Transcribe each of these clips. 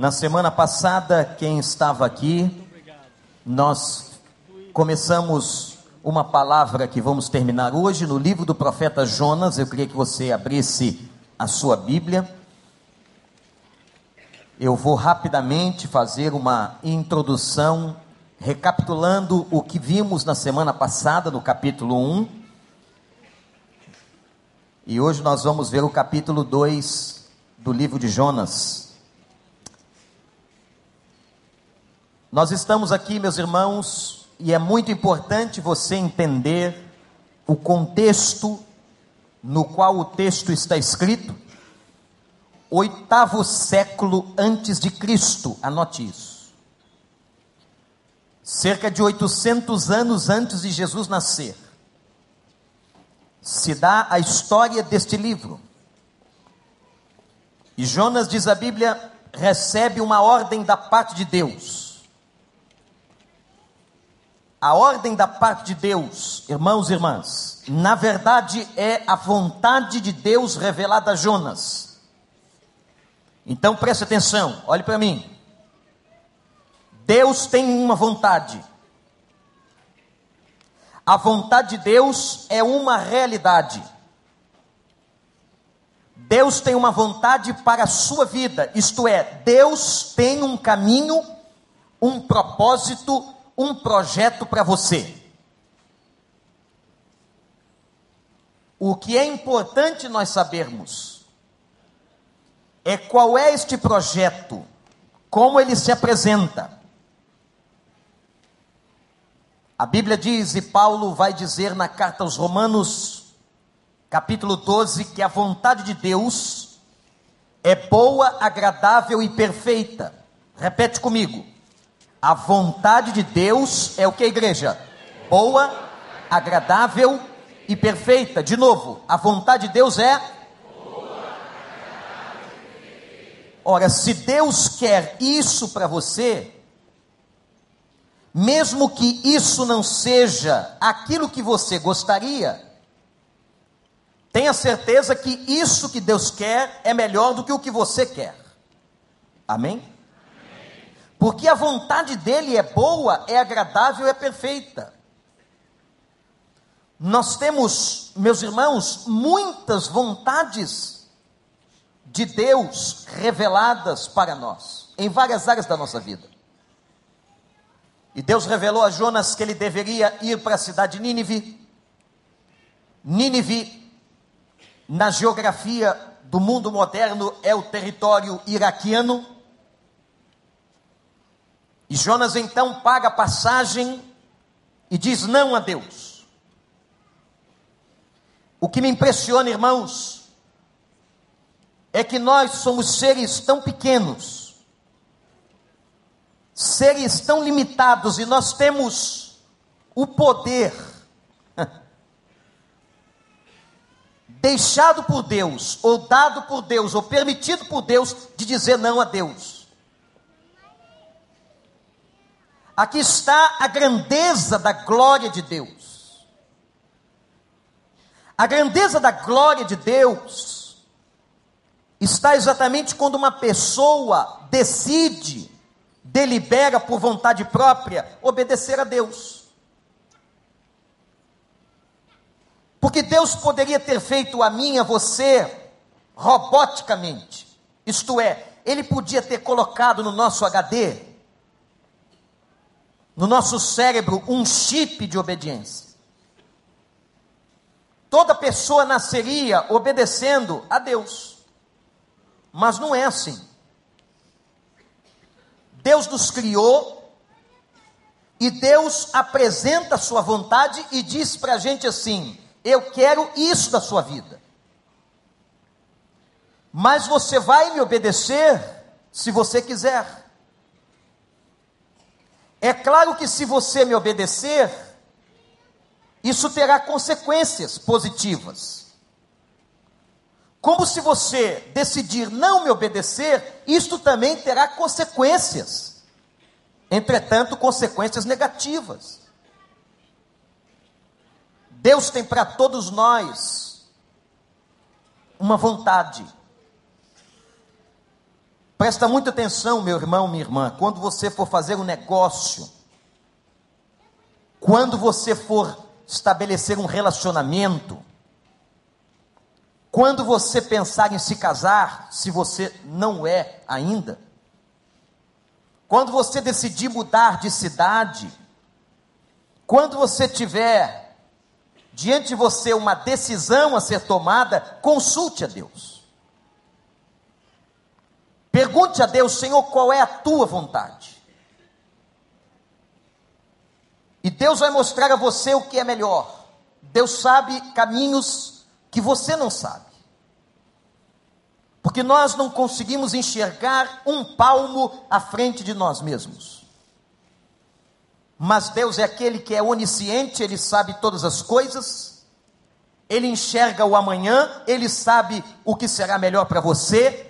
Na semana passada, quem estava aqui, nós começamos uma palavra que vamos terminar hoje no livro do profeta Jonas. Eu queria que você abrisse a sua Bíblia. Eu vou rapidamente fazer uma introdução, recapitulando o que vimos na semana passada, no capítulo 1. E hoje nós vamos ver o capítulo 2 do livro de Jonas. Nós estamos aqui, meus irmãos, e é muito importante você entender o contexto no qual o texto está escrito. Oitavo século antes de Cristo, anote isso. Cerca de 800 anos antes de Jesus nascer, se dá a história deste livro. E Jonas, diz a Bíblia, recebe uma ordem da parte de Deus a ordem da parte de Deus, irmãos e irmãs, na verdade é a vontade de Deus revelada a Jonas. Então preste atenção, olhe para mim. Deus tem uma vontade. A vontade de Deus é uma realidade. Deus tem uma vontade para a sua vida, isto é, Deus tem um caminho, um propósito, um projeto para você. O que é importante nós sabermos é qual é este projeto, como ele se apresenta. A Bíblia diz, e Paulo vai dizer na carta aos Romanos, capítulo 12, que a vontade de Deus é boa, agradável e perfeita. Repete comigo. A vontade de Deus é o que, igreja? Boa, agradável e perfeita. De novo, a vontade de Deus é. Ora, se Deus quer isso para você, mesmo que isso não seja aquilo que você gostaria, tenha certeza que isso que Deus quer é melhor do que o que você quer. Amém? Porque a vontade dele é boa, é agradável, é perfeita. Nós temos, meus irmãos, muitas vontades de Deus reveladas para nós, em várias áreas da nossa vida. E Deus revelou a Jonas que ele deveria ir para a cidade de Nínive. Nínive, na geografia do mundo moderno, é o território iraquiano e Jonas então paga a passagem e diz não a Deus. O que me impressiona, irmãos, é que nós somos seres tão pequenos, seres tão limitados, e nós temos o poder deixado por Deus, ou dado por Deus, ou permitido por Deus, de dizer não a Deus. Aqui está a grandeza da glória de Deus. A grandeza da glória de Deus está exatamente quando uma pessoa decide, delibera por vontade própria obedecer a Deus. Porque Deus poderia ter feito a mim, a você, roboticamente. Isto é, Ele podia ter colocado no nosso HD no nosso cérebro um chip de obediência. Toda pessoa nasceria obedecendo a Deus, mas não é assim. Deus nos criou e Deus apresenta a sua vontade e diz para a gente assim: Eu quero isso da sua vida. Mas você vai me obedecer se você quiser. É claro que se você me obedecer, isso terá consequências positivas. Como se você decidir não me obedecer, isto também terá consequências. Entretanto, consequências negativas. Deus tem para todos nós uma vontade. Presta muita atenção, meu irmão, minha irmã, quando você for fazer um negócio, quando você for estabelecer um relacionamento, quando você pensar em se casar, se você não é ainda, quando você decidir mudar de cidade, quando você tiver diante de você uma decisão a ser tomada, consulte a Deus. Pergunte a Deus, Senhor, qual é a tua vontade? E Deus vai mostrar a você o que é melhor. Deus sabe caminhos que você não sabe. Porque nós não conseguimos enxergar um palmo à frente de nós mesmos. Mas Deus é aquele que é onisciente, ele sabe todas as coisas, ele enxerga o amanhã, ele sabe o que será melhor para você.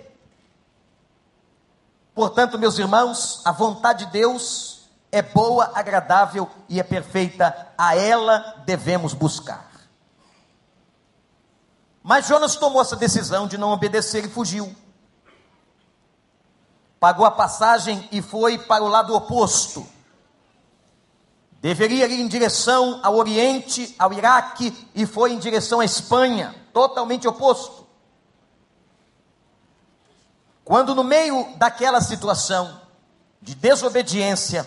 Portanto, meus irmãos, a vontade de Deus é boa, agradável e é perfeita, a ela devemos buscar. Mas Jonas tomou essa decisão de não obedecer e fugiu. Pagou a passagem e foi para o lado oposto. Deveria ir em direção ao Oriente, ao Iraque, e foi em direção à Espanha, totalmente oposto. Quando, no meio daquela situação de desobediência,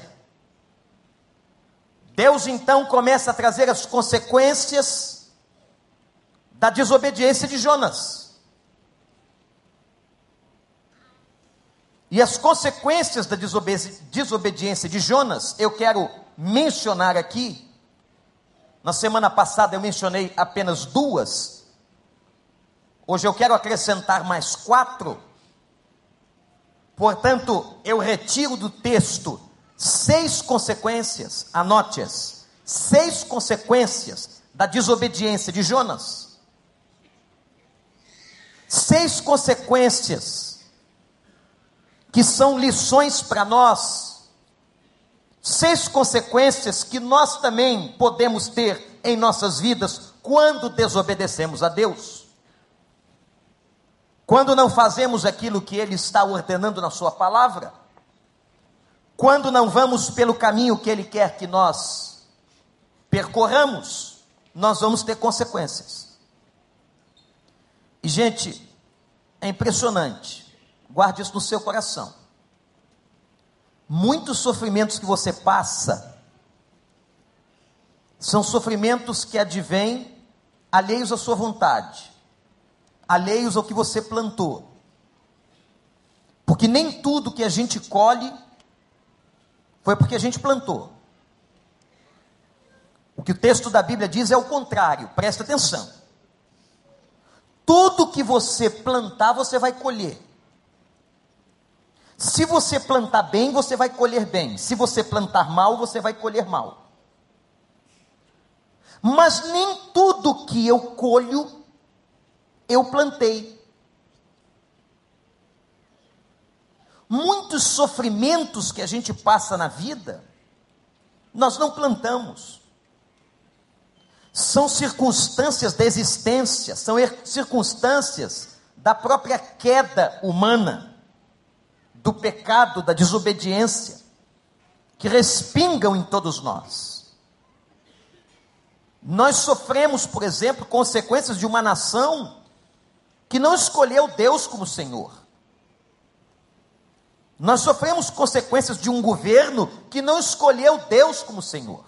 Deus então começa a trazer as consequências da desobediência de Jonas. E as consequências da desobedi desobediência de Jonas, eu quero mencionar aqui. Na semana passada eu mencionei apenas duas. Hoje eu quero acrescentar mais quatro. Portanto, eu retiro do texto seis consequências, anote-as, seis consequências da desobediência de Jonas seis consequências que são lições para nós, seis consequências que nós também podemos ter em nossas vidas quando desobedecemos a Deus. Quando não fazemos aquilo que Ele está ordenando na Sua palavra, quando não vamos pelo caminho que Ele quer que nós percorramos, nós vamos ter consequências. E, gente, é impressionante. Guarde isso no seu coração. Muitos sofrimentos que você passa são sofrimentos que advêm alheios à sua vontade, alheios ao que você plantou. Porque nem tudo que a gente colhe foi porque a gente plantou. O que o texto da Bíblia diz é o contrário, presta atenção. Tudo que você plantar, você vai colher. Se você plantar bem, você vai colher bem. Se você plantar mal, você vai colher mal. Mas nem tudo que eu colho, eu plantei. Muitos sofrimentos que a gente passa na vida, nós não plantamos são circunstâncias da existência, são er, circunstâncias da própria queda humana, do pecado, da desobediência, que respingam em todos nós. Nós sofremos, por exemplo, consequências de uma nação que não escolheu Deus como Senhor. Nós sofremos consequências de um governo que não escolheu Deus como Senhor.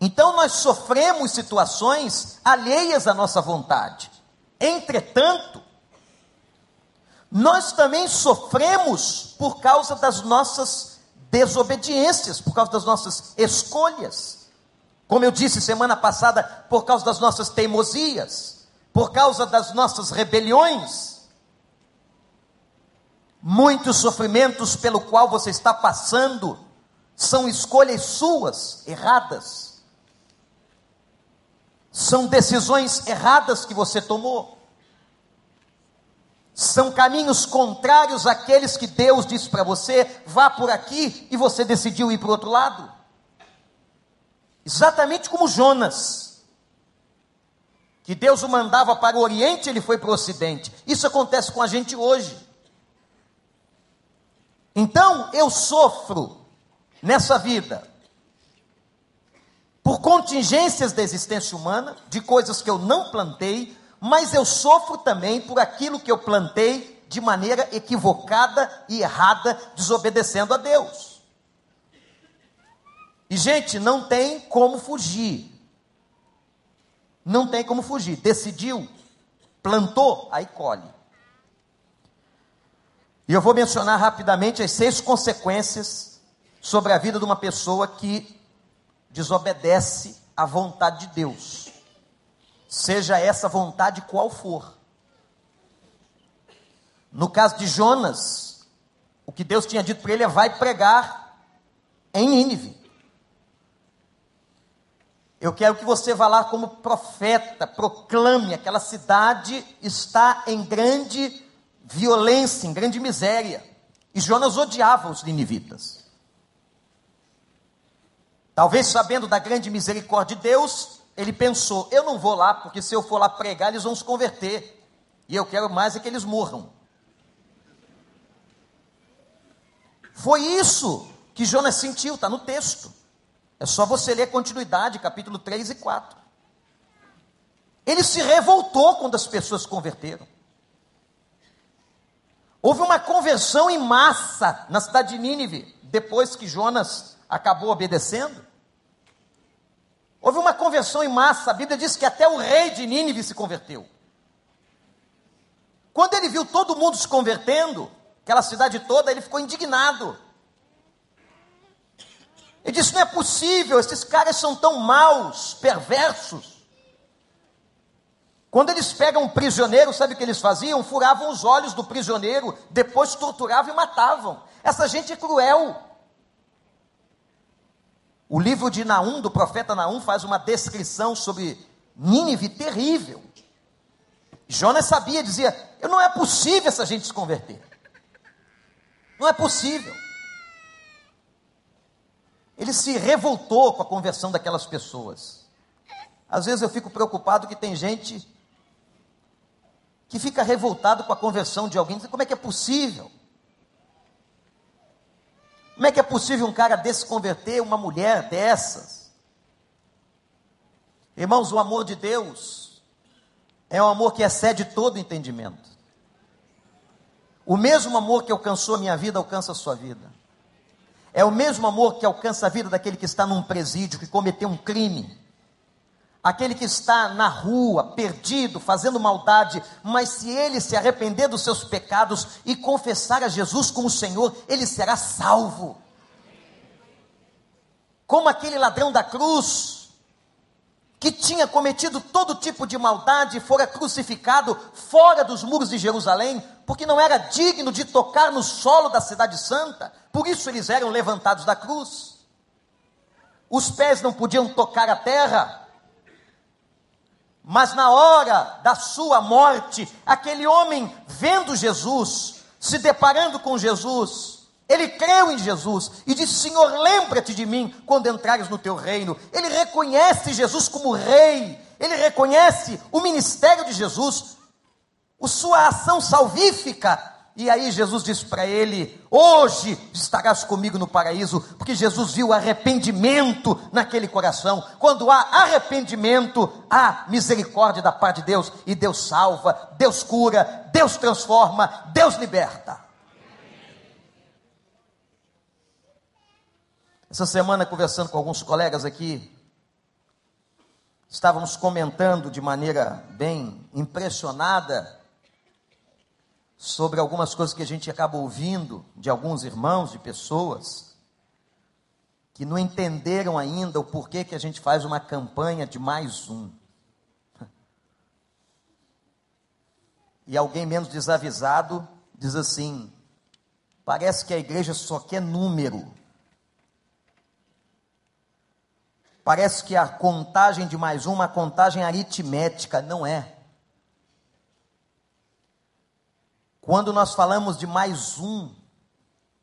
Então nós sofremos situações alheias à nossa vontade. Entretanto, nós também sofremos por causa das nossas desobediências, por causa das nossas escolhas. Como eu disse semana passada, por causa das nossas teimosias, por causa das nossas rebeliões. Muitos sofrimentos pelo qual você está passando são escolhas suas, erradas são decisões erradas que você tomou. São caminhos contrários àqueles que Deus disse para você, vá por aqui, e você decidiu ir para o outro lado. Exatamente como Jonas. Que Deus o mandava para o Oriente, ele foi para o Ocidente. Isso acontece com a gente hoje. Então, eu sofro nessa vida por contingências da existência humana, de coisas que eu não plantei, mas eu sofro também por aquilo que eu plantei de maneira equivocada e errada, desobedecendo a Deus. E, gente, não tem como fugir. Não tem como fugir. Decidiu, plantou, aí colhe. E eu vou mencionar rapidamente as seis consequências sobre a vida de uma pessoa que desobedece à vontade de Deus, seja essa vontade qual for. No caso de Jonas, o que Deus tinha dito para ele é: vai pregar em Nínive. Eu quero que você vá lá como profeta, proclame: aquela cidade está em grande violência, em grande miséria. E Jonas odiava os ninivitas. Talvez sabendo da grande misericórdia de Deus, ele pensou: eu não vou lá, porque se eu for lá pregar, eles vão se converter. E eu quero mais é que eles morram. Foi isso que Jonas sentiu, está no texto. É só você ler continuidade, capítulo 3 e 4. Ele se revoltou quando as pessoas se converteram. Houve uma conversão em massa na cidade de Nínive, depois que Jonas acabou obedecendo. Houve uma conversão em massa, a Bíblia diz que até o rei de Nínive se converteu. Quando ele viu todo mundo se convertendo, aquela cidade toda, ele ficou indignado. Ele disse: não é possível, esses caras são tão maus, perversos. Quando eles pegam um prisioneiro, sabe o que eles faziam? Furavam os olhos do prisioneiro, depois torturavam e matavam. Essa gente é cruel. O livro de Naum, do profeta Naum, faz uma descrição sobre Nínive terrível. Jonas sabia, dizia: não é possível essa gente se converter. Não é possível. Ele se revoltou com a conversão daquelas pessoas. Às vezes eu fico preocupado que tem gente que fica revoltado com a conversão de alguém. Como é que é possível? Como é que é possível um cara desse converter uma mulher dessas? Irmãos, o amor de Deus é um amor que excede todo entendimento. O mesmo amor que alcançou a minha vida alcança a sua vida. É o mesmo amor que alcança a vida daquele que está num presídio, que cometeu um crime. Aquele que está na rua, perdido, fazendo maldade, mas se ele se arrepender dos seus pecados e confessar a Jesus como Senhor, ele será salvo. Como aquele ladrão da cruz, que tinha cometido todo tipo de maldade, fora crucificado fora dos muros de Jerusalém, porque não era digno de tocar no solo da cidade santa, por isso eles eram levantados da cruz. Os pés não podiam tocar a terra, mas na hora da sua morte, aquele homem vendo Jesus, se deparando com Jesus, ele creu em Jesus e disse: Senhor, lembra-te de mim quando entrares no teu reino. Ele reconhece Jesus como rei, ele reconhece o ministério de Jesus, a sua ação salvífica. E aí Jesus disse para ele: Hoje estarás comigo no paraíso, porque Jesus viu arrependimento naquele coração. Quando há arrependimento, há misericórdia da parte de Deus, e Deus salva, Deus cura, Deus transforma, Deus liberta. Essa semana, conversando com alguns colegas aqui, estávamos comentando de maneira bem impressionada sobre algumas coisas que a gente acaba ouvindo de alguns irmãos, de pessoas, que não entenderam ainda o porquê que a gente faz uma campanha de mais um. E alguém menos desavisado diz assim: parece que a igreja só quer número. Parece que a contagem de mais uma, a contagem aritmética, não é. Quando nós falamos de mais um,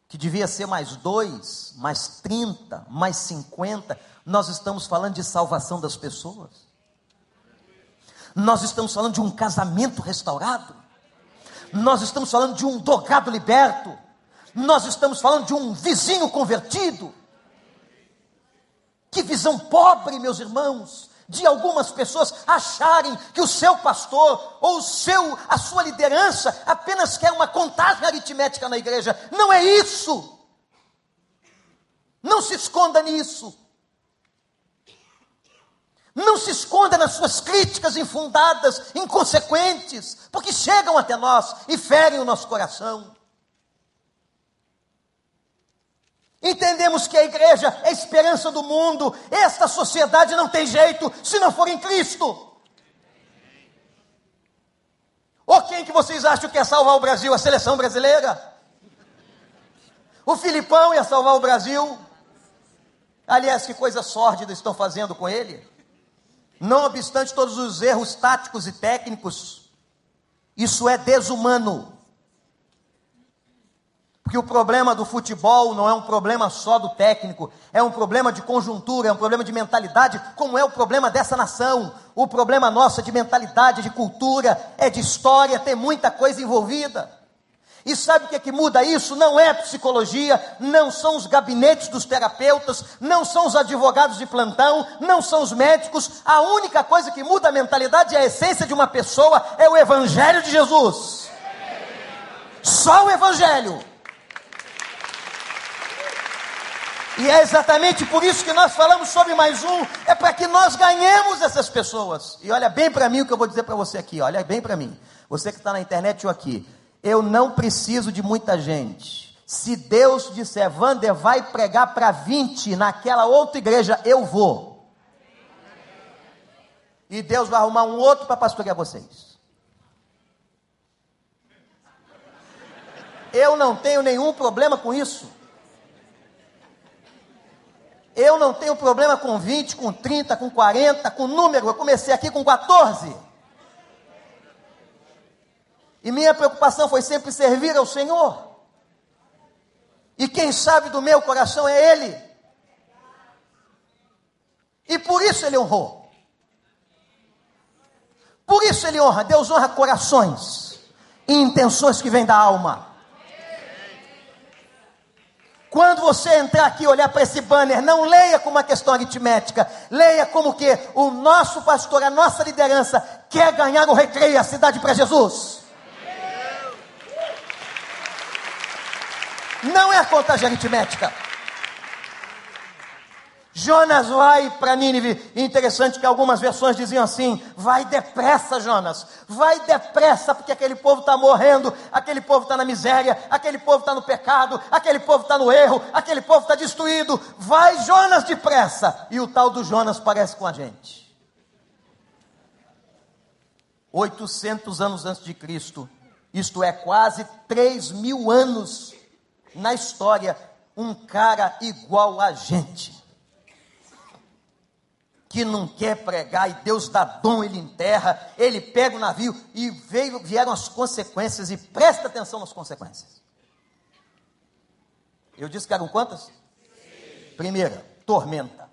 que devia ser mais dois, mais trinta, mais cinquenta, nós estamos falando de salvação das pessoas. Nós estamos falando de um casamento restaurado. Nós estamos falando de um drogado liberto. Nós estamos falando de um vizinho convertido. Que visão pobre, meus irmãos, de algumas pessoas acharem que o seu pastor ou o seu, a sua liderança apenas quer uma contagem aritmética na igreja. Não é isso. Não se esconda nisso. Não se esconda nas suas críticas infundadas, inconsequentes, porque chegam até nós e ferem o nosso coração. Entendemos que a igreja é a esperança do mundo. Esta sociedade não tem jeito se não for em Cristo. Ou quem que vocês acham que ia salvar o Brasil? A seleção brasileira? O Filipão ia salvar o Brasil? Aliás, que coisa sórdida estão fazendo com ele? Não obstante todos os erros táticos e técnicos, isso é desumano. Porque o problema do futebol não é um problema só do técnico, é um problema de conjuntura, é um problema de mentalidade, como é o problema dessa nação. O problema nosso é de mentalidade, de cultura, é de história, tem muita coisa envolvida. E sabe o que é que muda isso? Não é psicologia, não são os gabinetes dos terapeutas, não são os advogados de plantão, não são os médicos. A única coisa que muda a mentalidade e a essência de uma pessoa é o Evangelho de Jesus. Só o Evangelho. E é exatamente por isso que nós falamos sobre mais um, é para que nós ganhemos essas pessoas. E olha bem para mim o que eu vou dizer para você aqui, olha bem para mim. Você que está na internet ou aqui, eu não preciso de muita gente. Se Deus disser, Wander, vai pregar para 20 naquela outra igreja, eu vou. E Deus vai arrumar um outro para pastorear vocês. Eu não tenho nenhum problema com isso. Eu não tenho problema com 20, com 30, com 40, com número. Eu comecei aqui com 14. E minha preocupação foi sempre servir ao Senhor. E quem sabe do meu coração é Ele. E por isso Ele honrou. Por isso Ele honra. Deus honra corações e intenções que vêm da alma. Quando você entrar aqui e olhar para esse banner, não leia como uma questão aritmética, leia como que o nosso pastor, a nossa liderança quer ganhar o recreio, a cidade para Jesus. Não é a contagem aritmética. Jonas vai para Nínive. Interessante que algumas versões diziam assim: vai depressa, Jonas, vai depressa, porque aquele povo está morrendo, aquele povo está na miséria, aquele povo está no pecado, aquele povo está no erro, aquele povo está destruído. Vai, Jonas, depressa. E o tal do Jonas parece com a gente. 800 anos antes de Cristo, isto é, quase 3 mil anos na história, um cara igual a gente que não quer pregar e Deus dá dom, ele enterra, ele pega o navio e veio, vieram as consequências e presta atenção nas consequências. Eu disse que eram quantas? Primeira, tormenta.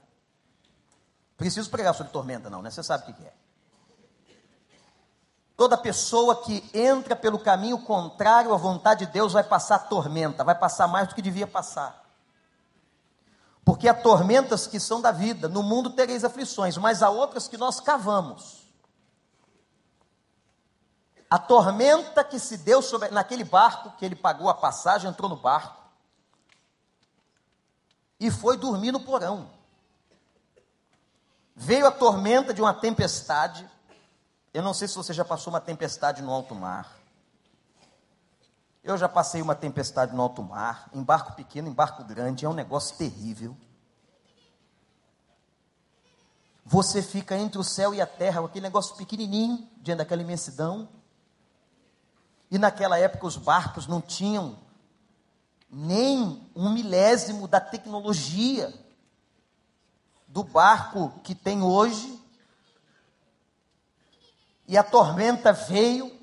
Preciso pregar sobre tormenta, não, né? Você sabe o que é. Toda pessoa que entra pelo caminho contrário à vontade de Deus vai passar tormenta, vai passar mais do que devia passar. Porque há tormentas que são da vida, no mundo tereis aflições, mas há outras que nós cavamos. A tormenta que se deu sobre, naquele barco, que ele pagou a passagem, entrou no barco e foi dormir no porão. Veio a tormenta de uma tempestade. Eu não sei se você já passou uma tempestade no alto mar. Eu já passei uma tempestade no alto mar, em barco pequeno, em barco grande, é um negócio terrível. Você fica entre o céu e a terra, aquele negócio pequenininho, diante daquela imensidão. E naquela época os barcos não tinham nem um milésimo da tecnologia do barco que tem hoje. E a tormenta veio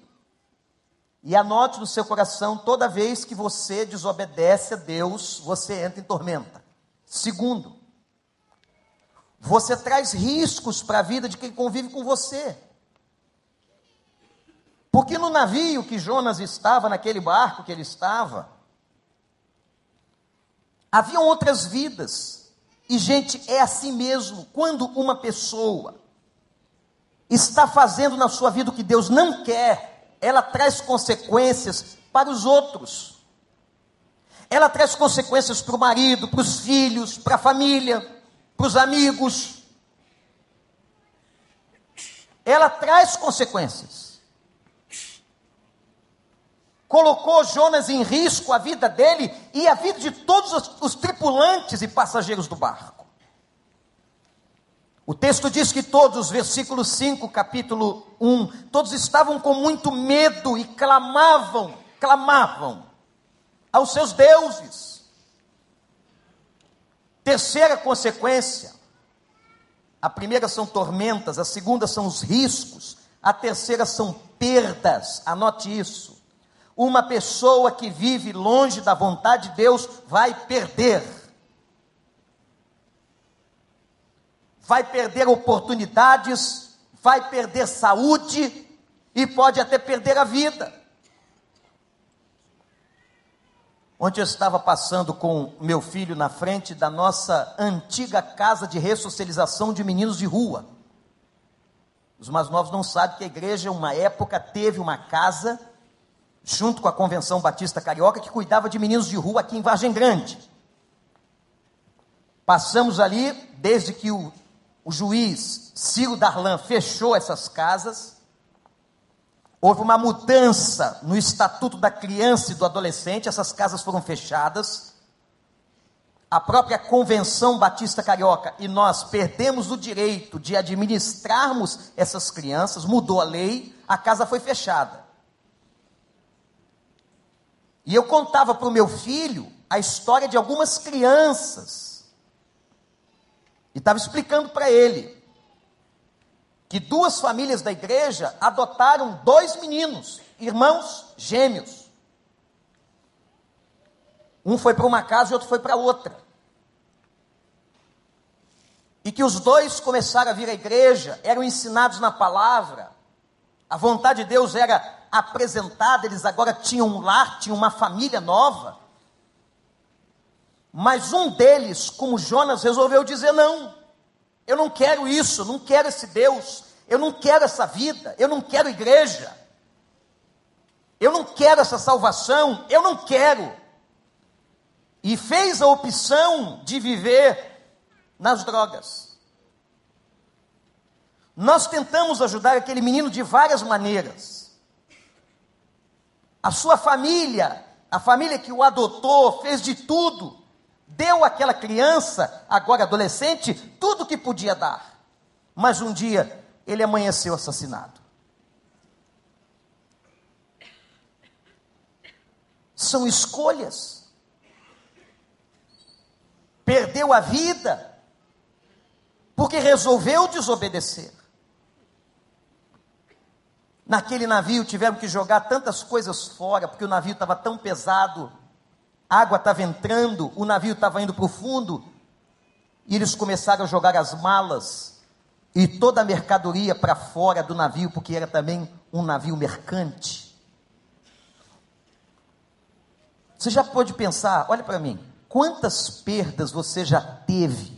e anote no seu coração: toda vez que você desobedece a Deus, você entra em tormenta. Segundo, você traz riscos para a vida de quem convive com você. Porque no navio que Jonas estava, naquele barco que ele estava, haviam outras vidas. E, gente, é assim mesmo. Quando uma pessoa está fazendo na sua vida o que Deus não quer, ela traz consequências para os outros. Ela traz consequências para o marido, para os filhos, para a família, para os amigos. Ela traz consequências. Colocou Jonas em risco a vida dele e a vida de todos os, tripulantes e passageiros do barco. O texto diz que todos, versículo 5, capítulo 1, todos estavam com muito medo e clamavam, clamavam aos seus deuses. Terceira consequência: a primeira são tormentas, a segunda são os riscos, a terceira são perdas. Anote isso. Uma pessoa que vive longe da vontade de Deus vai perder. Vai perder oportunidades, vai perder saúde e pode até perder a vida. Ontem eu estava passando com meu filho na frente da nossa antiga casa de ressocialização de meninos de rua. Os mais novos não sabem que a igreja, uma época, teve uma casa, junto com a Convenção Batista Carioca, que cuidava de meninos de rua aqui em Vargem Grande. Passamos ali, desde que o o juiz Ciro Darlan fechou essas casas, houve uma mudança no estatuto da criança e do adolescente, essas casas foram fechadas. A própria Convenção Batista Carioca e nós perdemos o direito de administrarmos essas crianças, mudou a lei, a casa foi fechada. E eu contava para o meu filho a história de algumas crianças e estava explicando para ele que duas famílias da igreja adotaram dois meninos, irmãos gêmeos. Um foi para uma casa e outro foi para outra. E que os dois começaram a vir à igreja, eram ensinados na palavra, a vontade de Deus era apresentada, eles agora tinham um lar, tinham uma família nova. Mas um deles, como Jonas, resolveu dizer: não, eu não quero isso, não quero esse Deus, eu não quero essa vida, eu não quero igreja, eu não quero essa salvação, eu não quero. E fez a opção de viver nas drogas. Nós tentamos ajudar aquele menino de várias maneiras. A sua família, a família que o adotou, fez de tudo deu àquela criança, agora adolescente, tudo o que podia dar. Mas um dia ele amanheceu assassinado. São escolhas. Perdeu a vida porque resolveu desobedecer. Naquele navio tiveram que jogar tantas coisas fora, porque o navio estava tão pesado água estava entrando, o navio estava indo para o fundo, e eles começaram a jogar as malas e toda a mercadoria para fora do navio, porque era também um navio mercante. Você já pode pensar, olha para mim, quantas perdas você já teve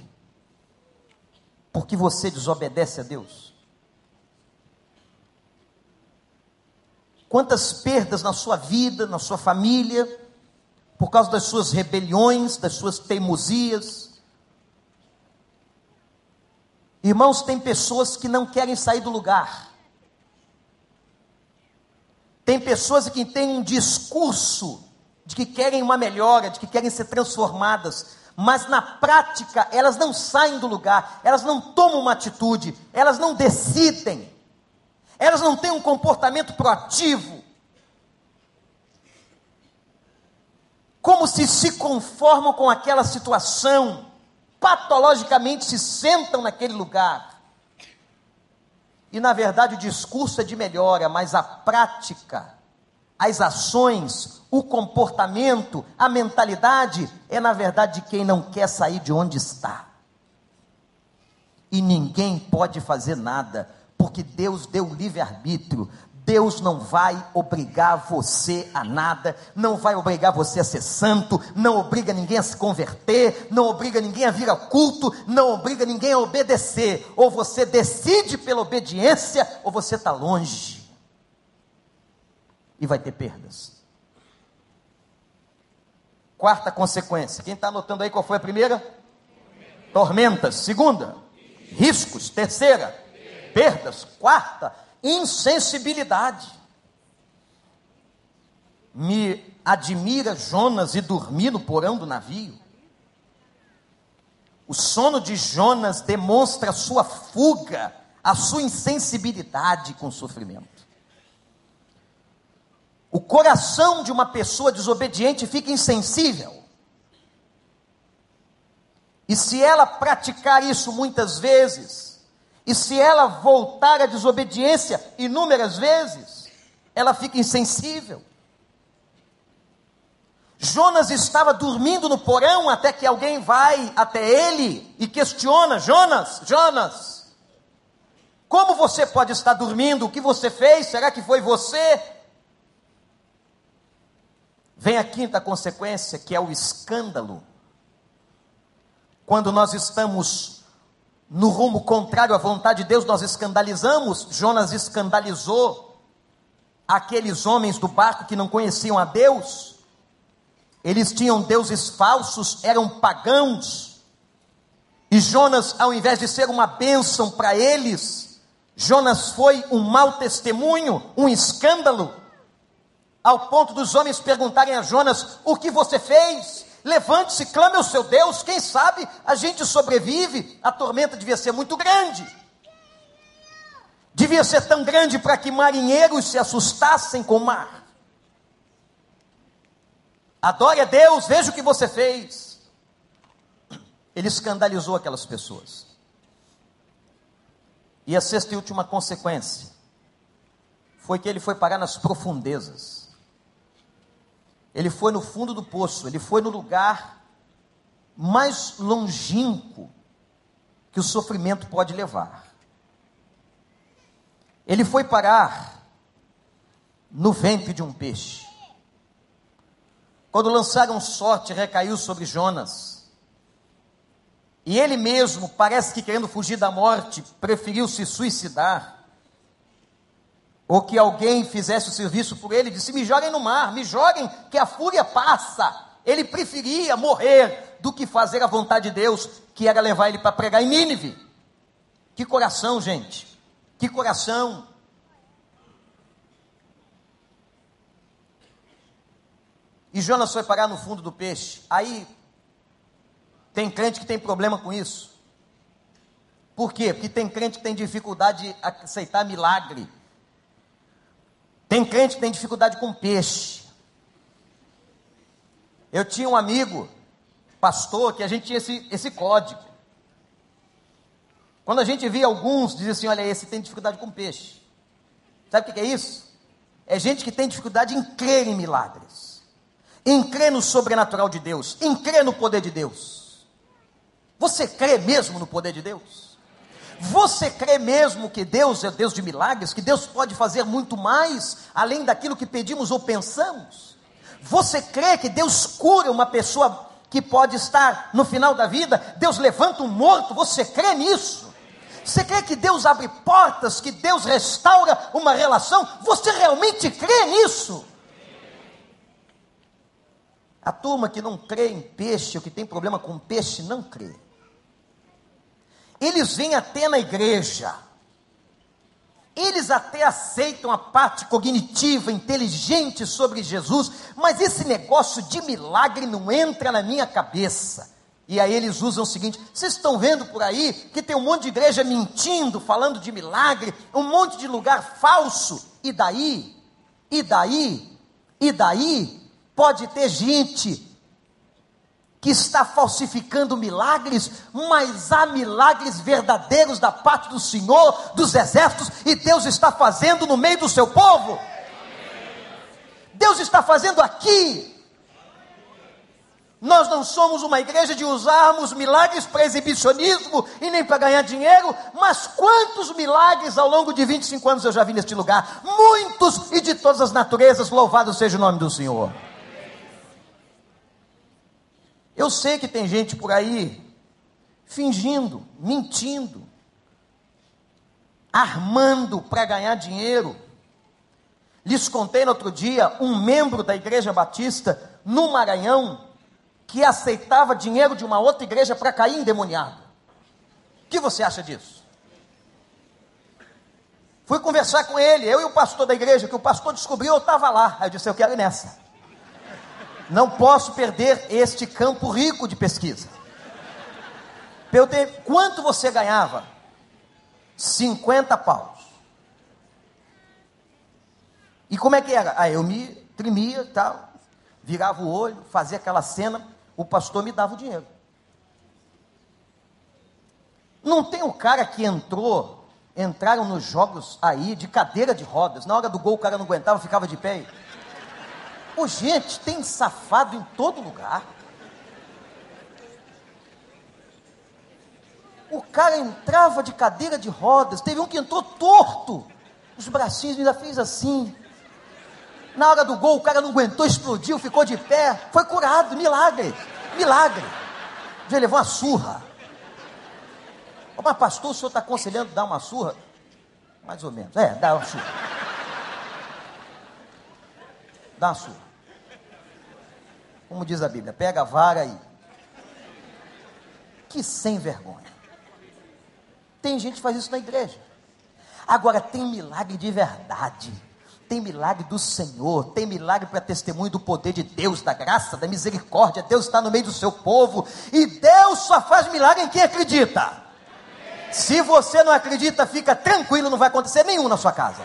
porque você desobedece a Deus? Quantas perdas na sua vida, na sua família, por causa das suas rebeliões, das suas teimosias. Irmãos, tem pessoas que não querem sair do lugar. Tem pessoas que têm um discurso de que querem uma melhora, de que querem ser transformadas, mas na prática elas não saem do lugar, elas não tomam uma atitude, elas não decidem, elas não têm um comportamento proativo, como se se conformam com aquela situação, patologicamente se sentam naquele lugar. E na verdade o discurso é de melhora, mas a prática, as ações, o comportamento, a mentalidade é na verdade de quem não quer sair de onde está. E ninguém pode fazer nada, porque Deus deu livre-arbítrio, Deus não vai obrigar você a nada, não vai obrigar você a ser santo, não obriga ninguém a se converter, não obriga ninguém a vir ao culto, não obriga ninguém a obedecer. Ou você decide pela obediência, ou você está longe e vai ter perdas. Quarta consequência, quem está anotando aí qual foi a primeira? Tormentas. Segunda, riscos. Terceira, perdas. Quarta, insensibilidade. Me admira Jonas e dormir no porão do navio. O sono de Jonas demonstra a sua fuga, a sua insensibilidade com o sofrimento. O coração de uma pessoa desobediente fica insensível. E se ela praticar isso muitas vezes, e se ela voltar à desobediência inúmeras vezes, ela fica insensível. Jonas estava dormindo no porão até que alguém vai até ele e questiona: Jonas, Jonas, como você pode estar dormindo? O que você fez? Será que foi você? Vem a quinta consequência, que é o escândalo. Quando nós estamos no rumo contrário à vontade de Deus, nós escandalizamos. Jonas escandalizou aqueles homens do barco que não conheciam a Deus. Eles tinham deuses falsos, eram pagãos. E Jonas, ao invés de ser uma bênção para eles, Jonas foi um mau testemunho, um escândalo ao ponto dos homens perguntarem a Jonas: O que você fez? Levante-se, clame ao seu Deus, quem sabe a gente sobrevive. A tormenta devia ser muito grande. Devia ser tão grande para que marinheiros se assustassem com o mar. Adore a Deus, veja o que você fez. Ele escandalizou aquelas pessoas. E a sexta e última consequência foi que ele foi parar nas profundezas. Ele foi no fundo do poço, ele foi no lugar mais longínquo que o sofrimento pode levar. Ele foi parar no ventre de um peixe. Quando lançaram sorte, recaiu sobre Jonas. E ele mesmo, parece que querendo fugir da morte, preferiu se suicidar ou que alguém fizesse o serviço por ele, disse: Me joguem no mar, me joguem, que a fúria passa. Ele preferia morrer do que fazer a vontade de Deus, que era levar ele para pregar em Nínive. Que coração, gente, que coração. E Jonas foi parar no fundo do peixe. Aí, tem crente que tem problema com isso. Por quê? Porque tem crente que tem dificuldade de aceitar milagre. Tem crente que tem dificuldade com peixe. Eu tinha um amigo, pastor, que a gente tinha esse, esse código. Quando a gente via alguns, dizia assim: olha, esse tem dificuldade com peixe. Sabe o que é isso? É gente que tem dificuldade em crer em milagres, em crer no sobrenatural de Deus, em crer no poder de Deus. Você crê mesmo no poder de Deus? Você crê mesmo que Deus é Deus de milagres, que Deus pode fazer muito mais além daquilo que pedimos ou pensamos? Você crê que Deus cura uma pessoa que pode estar no final da vida? Deus levanta um morto? Você crê nisso? Você crê que Deus abre portas, que Deus restaura uma relação? Você realmente crê nisso? A turma que não crê em peixe, ou que tem problema com peixe, não crê. Eles vêm até na igreja, eles até aceitam a parte cognitiva, inteligente sobre Jesus, mas esse negócio de milagre não entra na minha cabeça. E aí eles usam o seguinte: vocês estão vendo por aí que tem um monte de igreja mentindo, falando de milagre, um monte de lugar falso, e daí? E daí? E daí? Pode ter gente que está falsificando milagres, mas há milagres verdadeiros da parte do Senhor, dos exércitos, e Deus está fazendo no meio do seu povo. Deus está fazendo aqui. Nós não somos uma igreja de usarmos milagres para exibicionismo e nem para ganhar dinheiro, mas quantos milagres ao longo de 25 anos eu já vi neste lugar? Muitos e de todas as naturezas, louvado seja o nome do Senhor. Eu sei que tem gente por aí fingindo, mentindo, armando para ganhar dinheiro. Lhes contei no outro dia um membro da Igreja Batista no Maranhão que aceitava dinheiro de uma outra igreja para cair endemoniado. O que você acha disso? Fui conversar com ele, eu e o pastor da igreja, que o pastor descobriu, eu estava lá. Aí eu disse: Eu quero ir nessa. Não posso perder este campo rico de pesquisa. Perguntei: Quanto você ganhava? 50 paus. E como é que era? Aí eu me tremia tal, virava o olho, fazia aquela cena o pastor me dava o dinheiro. Não tem o cara que entrou, entraram nos jogos aí de cadeira de rodas. Na hora do gol o cara não aguentava, ficava de pé. Ô, gente, tem safado em todo lugar. O cara entrava de cadeira de rodas, teve um que entrou torto. Os bracinhos ainda fez assim. Na hora do gol, o cara não aguentou, explodiu, ficou de pé, foi curado, milagre, milagre. Já levou uma surra. Mas pastor, o senhor está aconselhando dar uma surra? Mais ou menos. É, dá uma surra. Dá uma surra. Como diz a Bíblia, pega a vara aí. Que sem vergonha. Tem gente que faz isso na igreja. Agora tem milagre de verdade tem milagre do Senhor, tem milagre para testemunho do poder de Deus, da graça, da misericórdia. Deus está no meio do seu povo e Deus só faz milagre em quem acredita. Se você não acredita, fica tranquilo, não vai acontecer nenhum na sua casa.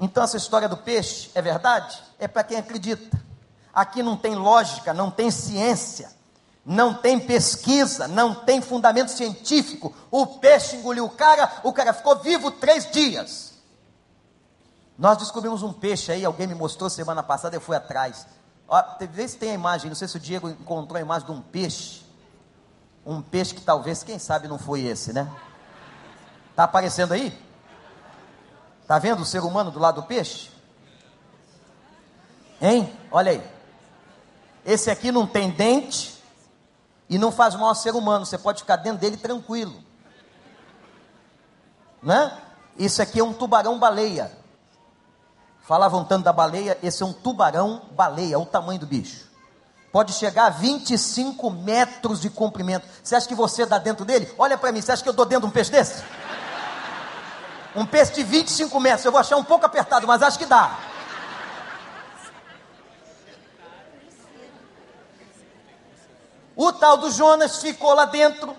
Então, essa história do peixe é verdade? É para quem acredita. Aqui não tem lógica, não tem ciência não tem pesquisa, não tem fundamento científico. O peixe engoliu o cara, o cara ficou vivo três dias. Nós descobrimos um peixe aí, alguém me mostrou semana passada, eu fui atrás. Ó, vê se tem a imagem, não sei se o Diego encontrou a imagem de um peixe. Um peixe que talvez, quem sabe, não foi esse, né? Está aparecendo aí? Está vendo o ser humano do lado do peixe? Hein? Olha aí. Esse aqui não tem dente, e não faz mal ao ser humano, você pode ficar dentro dele tranquilo. Né? Isso aqui é um tubarão-baleia. Falavam tanto da baleia, esse é um tubarão-baleia, o tamanho do bicho. Pode chegar a 25 metros de comprimento. Você acha que você dá dentro dele? Olha para mim, você acha que eu dou dentro de um peixe desse? Um peixe de 25 metros, eu vou achar um pouco apertado, mas acho que dá. O tal do Jonas ficou lá dentro.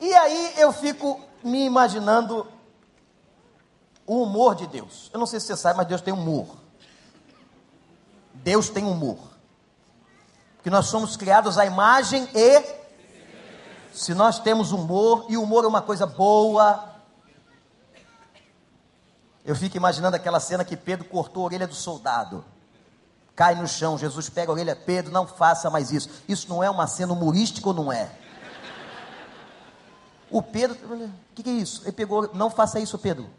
E aí eu fico me imaginando o humor de Deus. Eu não sei se você sabe, mas Deus tem humor. Deus tem humor. Porque nós somos criados à imagem e. Se nós temos humor, e humor é uma coisa boa. Eu fico imaginando aquela cena que Pedro cortou a orelha do soldado cai no chão. Jesus pega a orelha, Pedro, não faça mais isso. Isso não é uma cena humorística ou não é? O Pedro, o que, que é isso? Ele pegou, não faça isso, Pedro.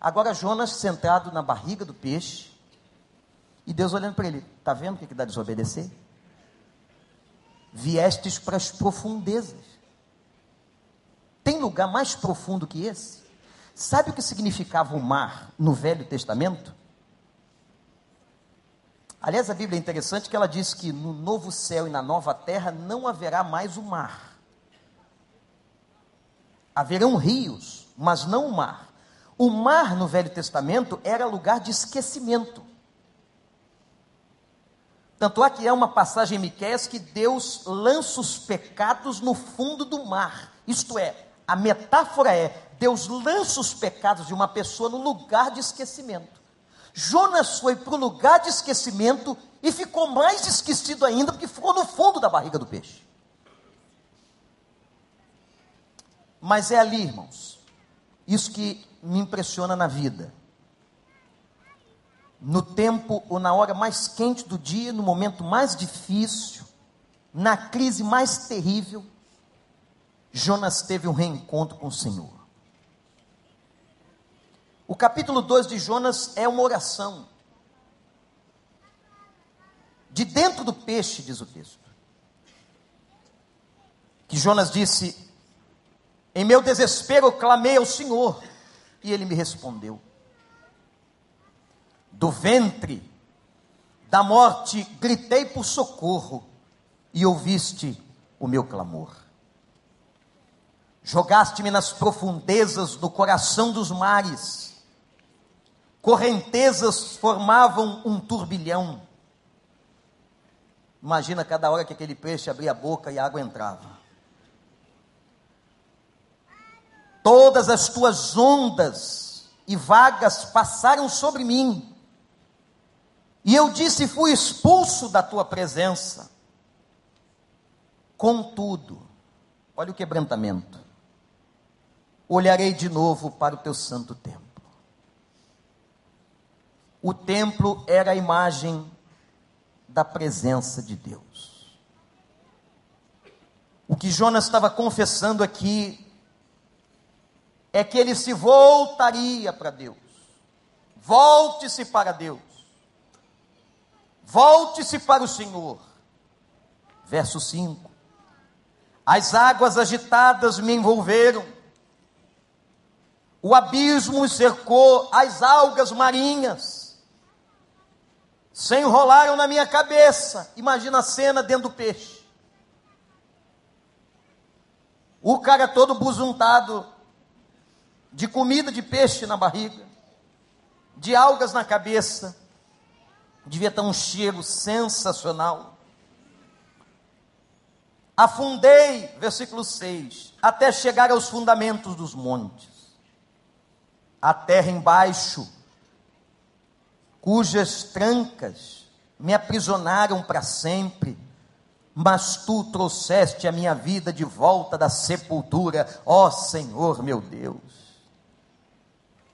Agora Jonas sentado na barriga do peixe, e Deus olhando para ele, está vendo o que, que dá desobedecer? Viestes para as profundezas. Tem lugar mais profundo que esse? Sabe o que significava o mar no Velho Testamento? Aliás, a Bíblia é interessante que ela diz que no novo céu e na nova terra não haverá mais o mar. Haverão rios, mas não o mar. O mar no Velho Testamento era lugar de esquecimento. Tanto é que é uma passagem em Miqueias que Deus lança os pecados no fundo do mar. Isto é, a metáfora é Deus lança os pecados de uma pessoa no lugar de esquecimento. Jonas foi para o lugar de esquecimento e ficou mais esquecido ainda, porque ficou no fundo da barriga do peixe. Mas é ali, irmãos, isso que me impressiona na vida. no tempo ou na hora mais quente do dia, no momento mais difícil, na crise mais terrível, Jonas teve um reencontro com o Senhor. O capítulo 2 de Jonas é uma oração. De dentro do peixe, diz o texto. Que Jonas disse: Em meu desespero clamei ao Senhor, e ele me respondeu. Do ventre da morte gritei por socorro, e ouviste o meu clamor. Jogaste-me nas profundezas do coração dos mares, correntezas formavam um turbilhão. Imagina cada hora que aquele peixe abria a boca e a água entrava. Todas as tuas ondas e vagas passaram sobre mim. E eu disse: fui expulso da tua presença. Contudo, olha o quebrantamento olharei de novo para o teu santo templo. O templo era a imagem da presença de Deus. O que Jonas estava confessando aqui é que ele se voltaria para Deus. Volte-se para Deus. Volte-se para o Senhor. Verso 5. As águas agitadas me envolveram o abismo cercou as algas marinhas. Se enrolaram na minha cabeça. Imagina a cena dentro do peixe. O cara todo buzuntado, de comida de peixe na barriga, de algas na cabeça. Devia estar um cheiro sensacional. Afundei, versículo 6, até chegar aos fundamentos dos montes a terra embaixo, cujas trancas me aprisionaram para sempre, mas tu trouxeste a minha vida de volta da sepultura, ó Senhor meu Deus.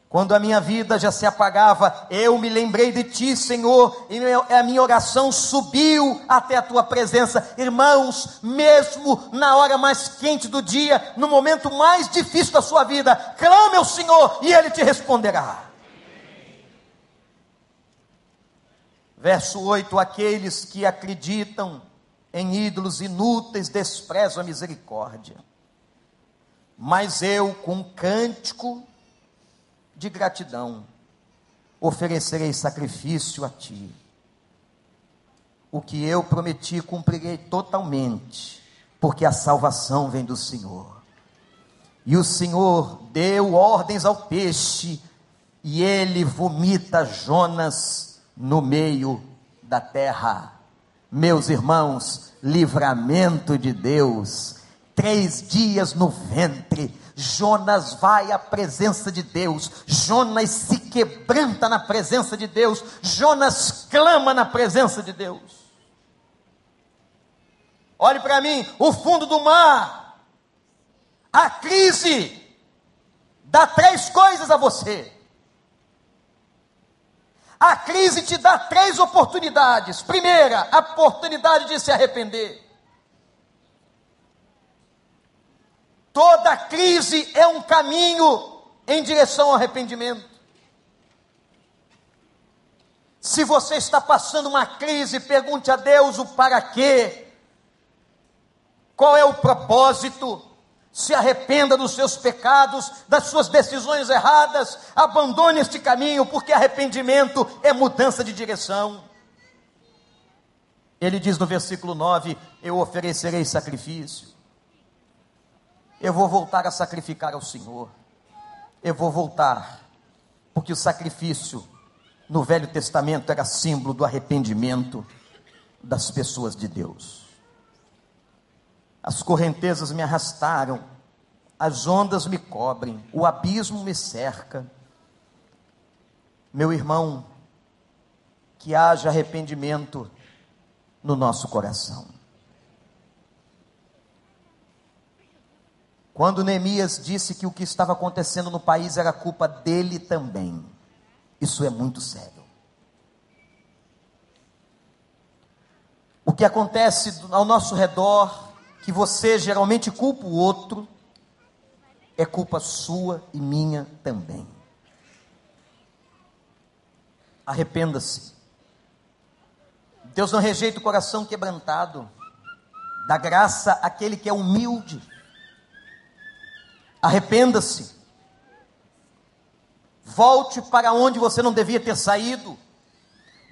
Quando a minha vida já se apagava, eu me lembrei de ti, Senhor, e a minha oração subiu até a tua presença. Irmãos, mesmo na hora mais quente do dia, no momento mais difícil da sua vida, clame ao Senhor e ele te responderá. Verso 8: Aqueles que acreditam em ídolos inúteis desprezam a misericórdia, mas eu, com cântico, de gratidão, oferecerei sacrifício a ti. O que eu prometi cumprirei totalmente, porque a salvação vem do Senhor. E o Senhor deu ordens ao peixe, e ele vomita Jonas no meio da terra. Meus irmãos, livramento de Deus, três dias no ventre, Jonas vai à presença de Deus, Jonas se quebranta na presença de Deus, Jonas clama na presença de Deus. Olhe para mim, o fundo do mar, a crise, dá três coisas a você. A crise te dá três oportunidades. Primeira, a oportunidade de se arrepender. Toda crise é um caminho em direção ao arrependimento. Se você está passando uma crise, pergunte a Deus o para quê. Qual é o propósito? Se arrependa dos seus pecados, das suas decisões erradas, abandone este caminho, porque arrependimento é mudança de direção. Ele diz no versículo 9: Eu oferecerei sacrifício eu vou voltar a sacrificar ao Senhor. Eu vou voltar, porque o sacrifício no Velho Testamento era símbolo do arrependimento das pessoas de Deus. As correntezas me arrastaram, as ondas me cobrem, o abismo me cerca. Meu irmão, que haja arrependimento no nosso coração. Quando Neemias disse que o que estava acontecendo no país era culpa dele também, isso é muito sério. O que acontece ao nosso redor que você geralmente culpa o outro, é culpa sua e minha também. Arrependa-se. Deus não rejeita o coração quebrantado, dá graça àquele que é humilde. Arrependa-se. Volte para onde você não devia ter saído.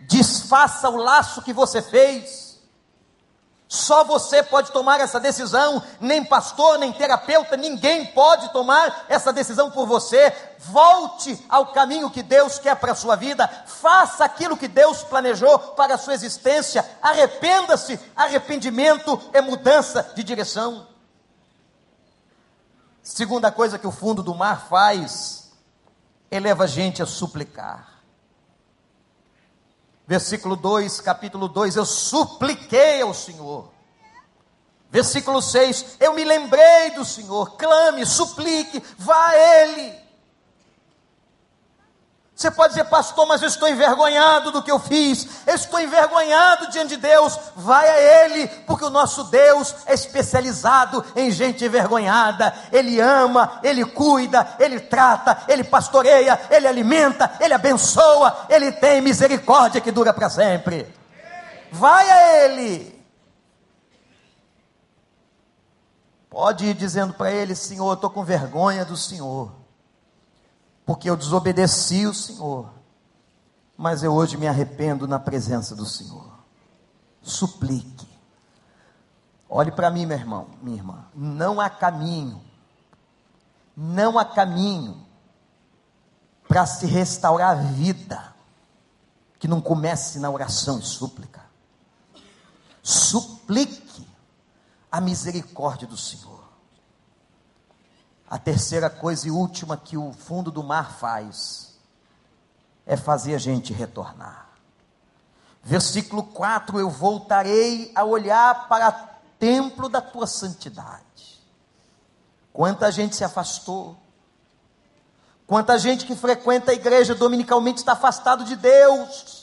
Desfaça o laço que você fez. Só você pode tomar essa decisão, nem pastor, nem terapeuta, ninguém pode tomar essa decisão por você. Volte ao caminho que Deus quer para a sua vida, faça aquilo que Deus planejou para a sua existência. Arrependa-se, arrependimento é mudança de direção. Segunda coisa que o fundo do mar faz, eleva a gente a suplicar. Versículo 2, capítulo 2: Eu supliquei ao Senhor. Versículo 6: Eu me lembrei do Senhor. Clame, suplique, vá a Ele. Você pode dizer, pastor, mas eu estou envergonhado do que eu fiz, eu estou envergonhado diante de Deus. Vai a Ele, porque o nosso Deus é especializado em gente envergonhada. Ele ama, Ele cuida, Ele trata, Ele pastoreia, Ele alimenta, Ele abençoa, Ele tem misericórdia que dura para sempre. Vai a Ele. Pode ir dizendo para Ele, Senhor, eu estou com vergonha do Senhor porque eu desobedeci o Senhor, mas eu hoje me arrependo na presença do Senhor. Suplique. Olhe para mim, meu irmão, minha irmã. Não há caminho, não há caminho para se restaurar a vida que não comece na oração e súplica. Suplique a misericórdia do Senhor. A terceira coisa e última que o fundo do mar faz é fazer a gente retornar. Versículo 4: Eu voltarei a olhar para o templo da tua santidade. Quanta gente se afastou, quanta gente que frequenta a igreja dominicalmente está afastado de Deus.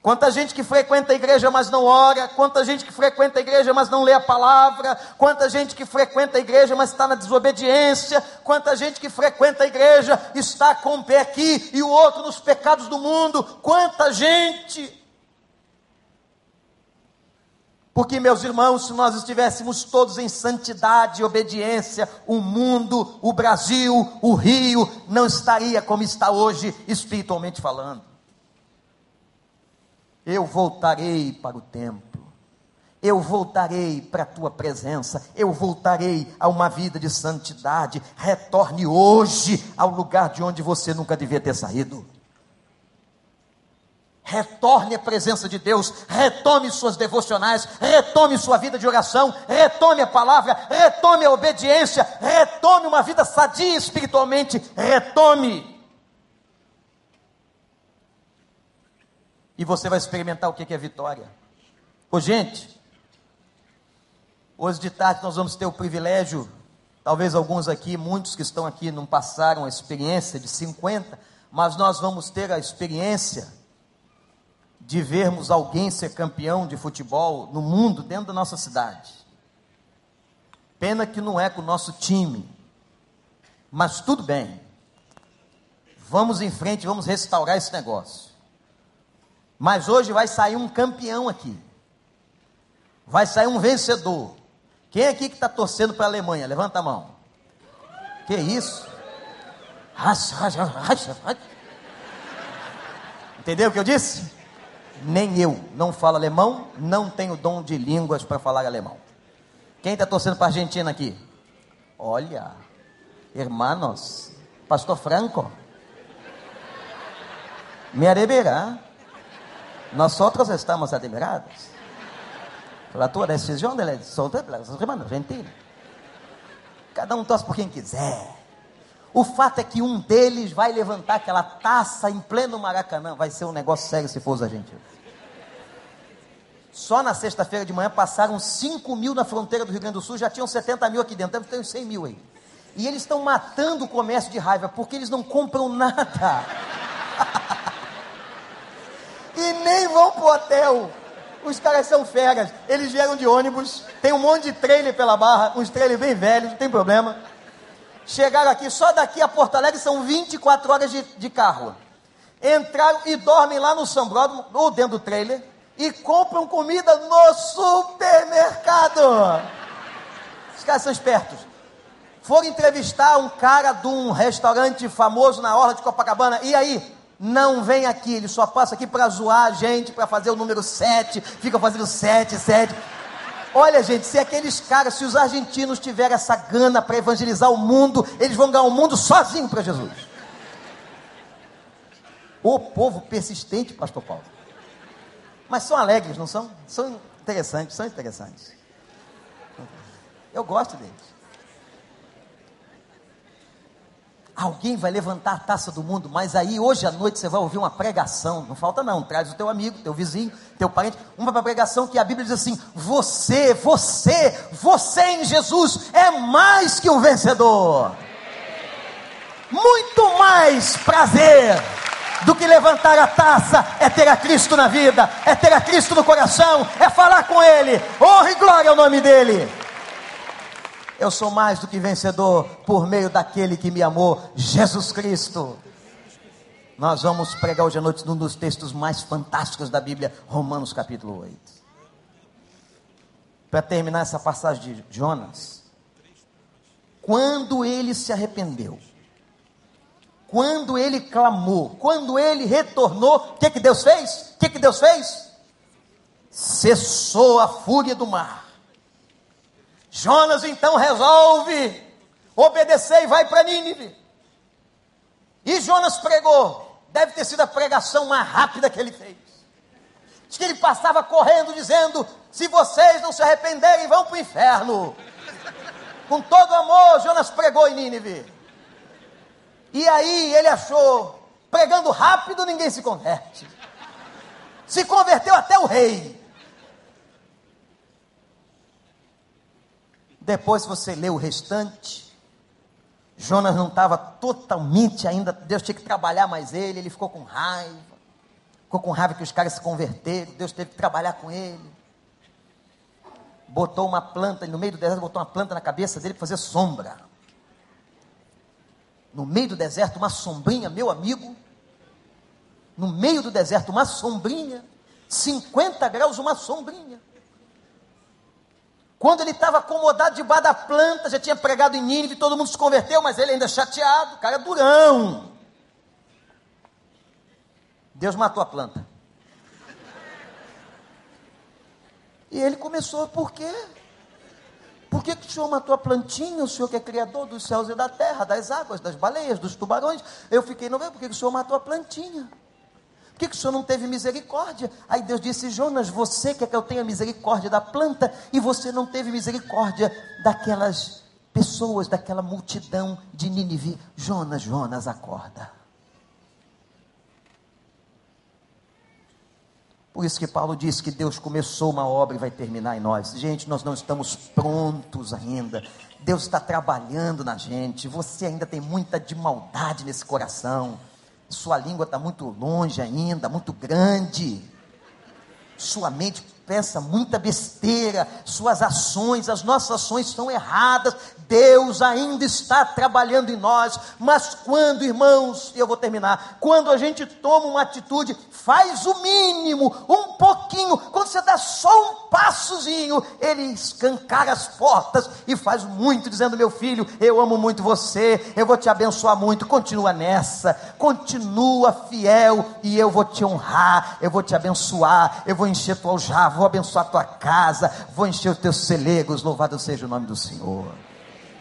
Quanta gente que frequenta a igreja, mas não ora. Quanta gente que frequenta a igreja, mas não lê a palavra. Quanta gente que frequenta a igreja, mas está na desobediência. Quanta gente que frequenta a igreja, está com um pé aqui e o outro nos pecados do mundo. Quanta gente. Porque, meus irmãos, se nós estivéssemos todos em santidade e obediência, o mundo, o Brasil, o Rio, não estaria como está hoje, espiritualmente falando eu voltarei para o templo, eu voltarei para a tua presença, eu voltarei a uma vida de santidade. Retorne hoje ao lugar de onde você nunca devia ter saído. Retorne à presença de Deus, retome suas devocionais, retome sua vida de oração, retome a palavra, retome a obediência, retome uma vida sadia espiritualmente, retome e você vai experimentar o que é vitória. Ô gente, hoje de tarde nós vamos ter o privilégio, talvez alguns aqui, muitos que estão aqui não passaram a experiência de 50, mas nós vamos ter a experiência de vermos alguém ser campeão de futebol no mundo, dentro da nossa cidade. Pena que não é com o nosso time, mas tudo bem. Vamos em frente, vamos restaurar esse negócio. Mas hoje vai sair um campeão aqui. Vai sair um vencedor. Quem é aqui que está torcendo para a Alemanha? Levanta a mão. Que isso? Entendeu o que eu disse? Nem eu não falo alemão, não tenho dom de línguas para falar alemão. Quem está torcendo para a Argentina aqui? Olha, hermanos, Pastor Franco, me areberá. Nosotros estamos admirados pela tua decisão de eleição pelas irmãs argentinas. Cada um torce por quem quiser. O fato é que um deles vai levantar aquela taça em pleno Maracanã. Vai ser um negócio sério se for os argentinos. Só na sexta-feira de manhã passaram 5 mil na fronteira do Rio Grande do Sul, já tinham 70 mil aqui dentro, ter uns 100 mil aí. E eles estão matando o comércio de raiva, porque eles não compram nada. e nem vão para o hotel. Os caras são feras. Eles vieram de ônibus, tem um monte de trailer pela barra, uns trailers bem velhos, não tem problema. Chegaram aqui, só daqui a Porto Alegre são 24 horas de, de carro. Entraram e dormem lá no Sambródromo, ou dentro do trailer, e compram comida no supermercado. Os caras são espertos. Foram entrevistar um cara de um restaurante famoso na Orla de Copacabana. E aí? Não vem aqui, ele só passa aqui para zoar a gente, para fazer o número 7, fica fazendo 7, 7. Olha, gente, se aqueles caras, se os argentinos tiverem essa gana para evangelizar o mundo, eles vão ganhar o mundo sozinho para Jesus. O povo persistente, pastor Paulo. Mas são alegres, não são? São interessantes, são interessantes. Eu gosto deles. Alguém vai levantar a taça do mundo, mas aí hoje à noite você vai ouvir uma pregação. Não falta não, traz o teu amigo, teu vizinho, teu parente, uma pregação que a Bíblia diz assim: você, você, você em Jesus é mais que um vencedor. Muito mais prazer do que levantar a taça é ter a Cristo na vida, é ter a Cristo no coração, é falar com Ele. Honra e glória ao nome dEle. Eu sou mais do que vencedor por meio daquele que me amou, Jesus Cristo. Nós vamos pregar hoje à noite num dos textos mais fantásticos da Bíblia, Romanos capítulo 8. Para terminar essa passagem de Jonas, quando ele se arrependeu, quando ele clamou, quando ele retornou, o que, que Deus fez? O que, que Deus fez? Cessou a fúria do mar Jonas então resolve obedecer e vai para Nínive. E Jonas pregou. Deve ter sido a pregação mais rápida que ele fez. Diz que ele passava correndo dizendo: Se vocês não se arrependerem, vão para o inferno. Com todo amor, Jonas pregou em Nínive. E aí ele achou, pregando rápido, ninguém se converte. Se converteu até o rei. Depois você lê o restante. Jonas não estava totalmente ainda, Deus tinha que trabalhar mais ele, ele ficou com raiva. Ficou com raiva que os caras se converteram, Deus teve que trabalhar com ele. Botou uma planta, no meio do deserto, botou uma planta na cabeça dele para fazer sombra. No meio do deserto, uma sombrinha, meu amigo. No meio do deserto, uma sombrinha. 50 graus, uma sombrinha. Quando ele estava acomodado debaixo da planta, já tinha pregado em Nínive, todo mundo se converteu, mas ele ainda chateado, cara é durão. Deus matou a planta. E ele começou, por quê? Por que, que o Senhor matou a plantinha, o Senhor que é criador dos céus e da terra, das águas, das baleias, dos tubarões? Eu fiquei, não vendo, por que, que o Senhor matou a plantinha? Por que, que o Senhor não teve misericórdia? Aí Deus disse: Jonas, você quer que eu tenha misericórdia da planta e você não teve misericórdia daquelas pessoas, daquela multidão de Nínive. Jonas, Jonas, acorda. Por isso que Paulo diz que Deus começou uma obra e vai terminar em nós. Gente, nós não estamos prontos ainda. Deus está trabalhando na gente. Você ainda tem muita de maldade nesse coração. Sua língua está muito longe ainda, muito grande. Sua mente pensa muita besteira, suas ações, as nossas ações são erradas. Deus ainda está trabalhando em nós, mas quando, irmãos, e eu vou terminar, quando a gente toma uma atitude, faz o mínimo, um pouquinho, quando você dá só um passozinho, ele escancara as portas e faz muito, dizendo: Meu filho, eu amo muito você, eu vou te abençoar muito, continua nessa, continua fiel e eu vou te honrar, eu vou te abençoar, eu vou encher tua aljava vou abençoar a tua casa, vou encher os teus celegos, louvado seja o nome do Senhor.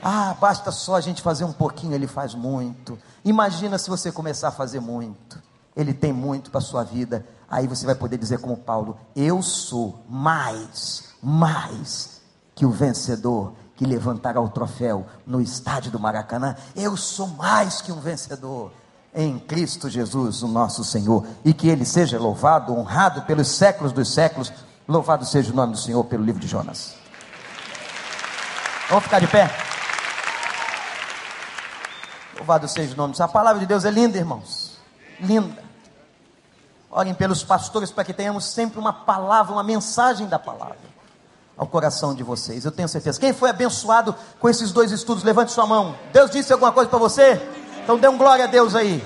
Ah, basta só a gente fazer um pouquinho, ele faz muito. Imagina se você começar a fazer muito. Ele tem muito para a sua vida. Aí você vai poder dizer como Paulo: Eu sou mais, mais que o vencedor que levantará o troféu no estádio do Maracanã. Eu sou mais que um vencedor em Cristo Jesus, o nosso Senhor, e que Ele seja louvado, honrado pelos séculos dos séculos. Louvado seja o nome do Senhor pelo livro de Jonas. Vamos ficar de pé? Louvado seja o nome do Senhor. A palavra de Deus é linda, irmãos. Linda. Orem pelos pastores para que tenhamos sempre uma palavra, uma mensagem da palavra ao coração de vocês. Eu tenho certeza. Quem foi abençoado com esses dois estudos, levante sua mão. Deus disse alguma coisa para você? Então dê um glória a Deus aí.